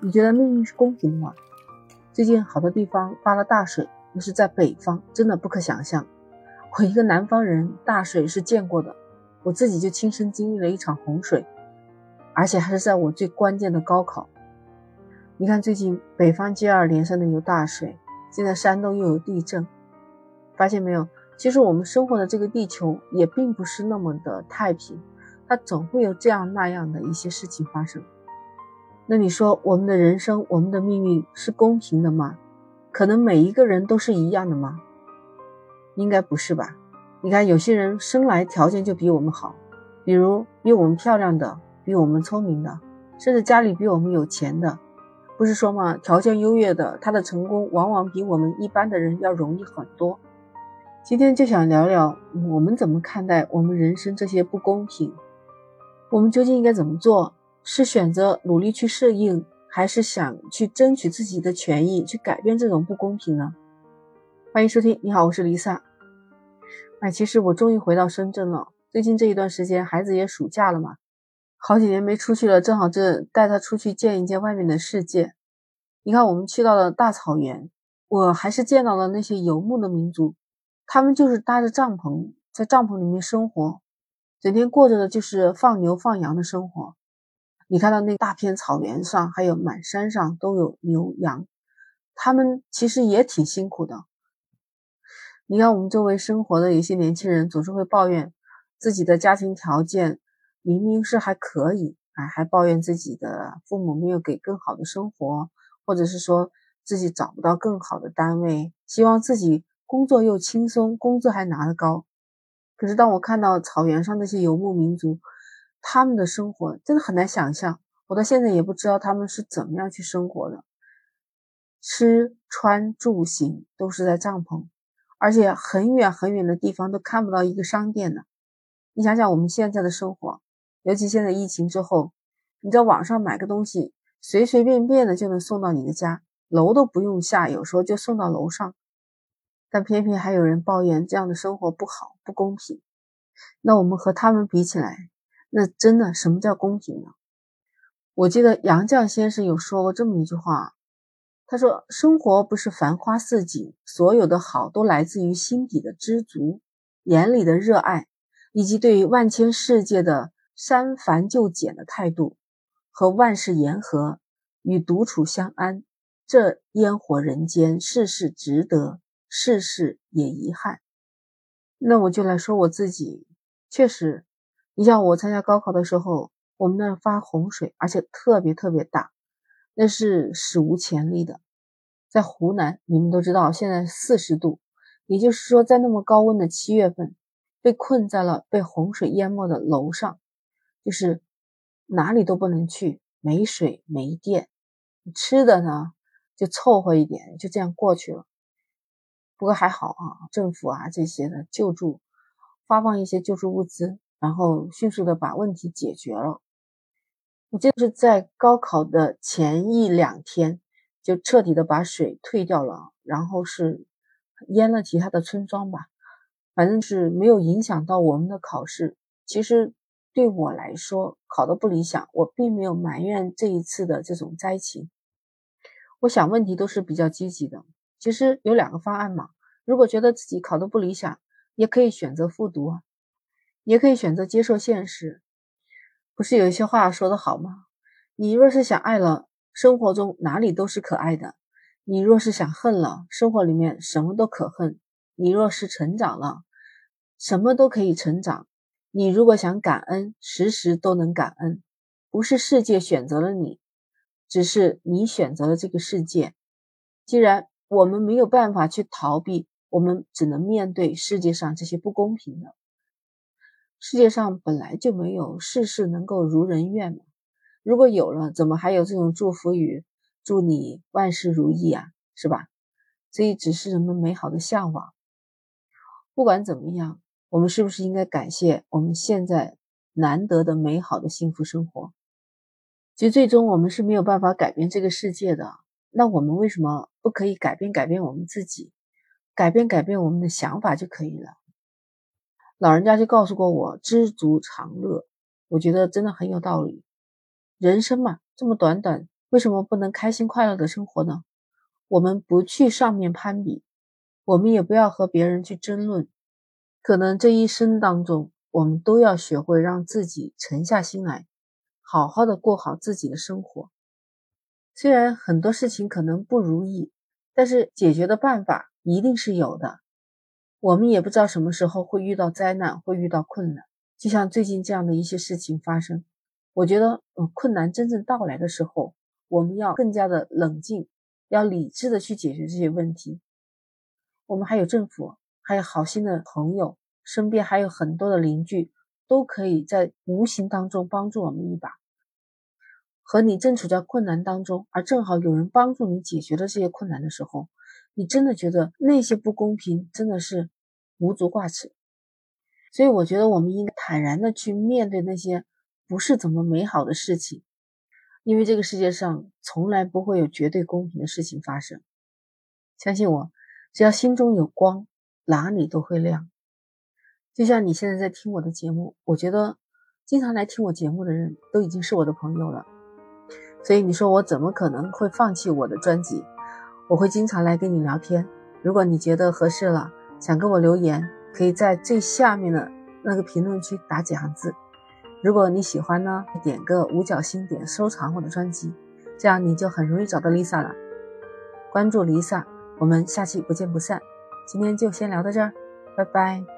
你觉得命运是公平的吗？最近好多地方发了大水，又是在北方，真的不可想象。我一个南方人，大水是见过的，我自己就亲身经历了一场洪水，而且还是在我最关键的高考。你看，最近北方接二连三的有大水，现在山东又有地震，发现没有？其实我们生活的这个地球也并不是那么的太平，它总会有这样那样的一些事情发生。那你说我们的人生，我们的命运是公平的吗？可能每一个人都是一样的吗？应该不是吧？你看有些人生来条件就比我们好，比如比我们漂亮的，比我们聪明的，甚至家里比我们有钱的，不是说吗？条件优越的，他的成功往往比我们一般的人要容易很多。今天就想聊聊我们怎么看待我们人生这些不公平，我们究竟应该怎么做？是选择努力去适应，还是想去争取自己的权益，去改变这种不公平呢？欢迎收听，你好，我是丽萨。哎，其实我终于回到深圳了。最近这一段时间，孩子也暑假了嘛，好几年没出去了，正好这带他出去见一见外面的世界。你看，我们去到了大草原，我还是见到了那些游牧的民族，他们就是搭着帐篷，在帐篷里面生活，整天过着的就是放牛放羊的生活。你看到那大片草原上，还有满山上都有牛羊，他们其实也挺辛苦的。你看我们周围生活的有些年轻人，总是会抱怨自己的家庭条件明明是还可以，哎，还抱怨自己的父母没有给更好的生活，或者是说自己找不到更好的单位，希望自己工作又轻松，工资还拿得高。可是当我看到草原上那些游牧民族，他们的生活真的很难想象，我到现在也不知道他们是怎么样去生活的。吃穿住行都是在帐篷，而且很远很远的地方都看不到一个商店呢。你想想我们现在的生活，尤其现在疫情之后，你在网上买个东西，随随便便的就能送到你的家，楼都不用下，有时候就送到楼上。但偏偏还有人抱怨这样的生活不好、不公平。那我们和他们比起来，那真的什么叫公平呢？我记得杨绛先生有说过这么一句话，他说：“生活不是繁花似锦，所有的好都来自于心底的知足，眼里的热爱，以及对于万千世界的删繁就简的态度，和万事言和，与独处相安。这烟火人间，事事值得，事事也遗憾。”那我就来说我自己，确实。你像我参加高考的时候，我们那发洪水，而且特别特别大，那是史无前例的。在湖南，你们都知道现在四十度，也就是说，在那么高温的七月份，被困在了被洪水淹没的楼上，就是哪里都不能去，没水没电，吃的呢就凑合一点，就这样过去了。不过还好啊，政府啊这些的救助，发放一些救助物资。然后迅速的把问题解决了。我就是在高考的前一两天，就彻底的把水退掉了，然后是淹了其他的村庄吧，反正是没有影响到我们的考试。其实对我来说，考的不理想，我并没有埋怨这一次的这种灾情。我想问题都是比较积极的。其实有两个方案嘛，如果觉得自己考的不理想，也可以选择复读啊。也可以选择接受现实，不是有一些话说得好吗？你若是想爱了，生活中哪里都是可爱的；你若是想恨了，生活里面什么都可恨；你若是成长了，什么都可以成长；你如果想感恩，时时都能感恩。不是世界选择了你，只是你选择了这个世界。既然我们没有办法去逃避，我们只能面对世界上这些不公平的。世界上本来就没有事事能够如人愿嘛，如果有了，怎么还有这种祝福语，祝你万事如意啊，是吧？所以只是人们美好的向往。不管怎么样，我们是不是应该感谢我们现在难得的美好的幸福生活？其实最终我们是没有办法改变这个世界的，那我们为什么不可以改变改变我们自己，改变改变我们的想法就可以了？老人家就告诉过我，知足常乐。我觉得真的很有道理。人生嘛，这么短短为什么不能开心快乐的生活呢？我们不去上面攀比，我们也不要和别人去争论。可能这一生当中，我们都要学会让自己沉下心来，好好的过好自己的生活。虽然很多事情可能不如意，但是解决的办法一定是有的。我们也不知道什么时候会遇到灾难，会遇到困难。就像最近这样的一些事情发生，我觉得，呃，困难真正到来的时候，我们要更加的冷静，要理智的去解决这些问题。我们还有政府，还有好心的朋友，身边还有很多的邻居，都可以在无形当中帮助我们一把。和你正处在困难当中，而正好有人帮助你解决了这些困难的时候，你真的觉得那些不公平真的是无足挂齿。所以我觉得我们应该坦然的去面对那些不是怎么美好的事情，因为这个世界上从来不会有绝对公平的事情发生。相信我，只要心中有光，哪里都会亮。就像你现在在听我的节目，我觉得经常来听我节目的人都已经是我的朋友了。所以你说我怎么可能会放弃我的专辑？我会经常来跟你聊天。如果你觉得合适了，想跟我留言，可以在最下面的那个评论区打几行字。如果你喜欢呢，点个五角星，点收藏我的专辑，这样你就很容易找到 Lisa 了。关注 Lisa，我们下期不见不散。今天就先聊到这儿，拜拜。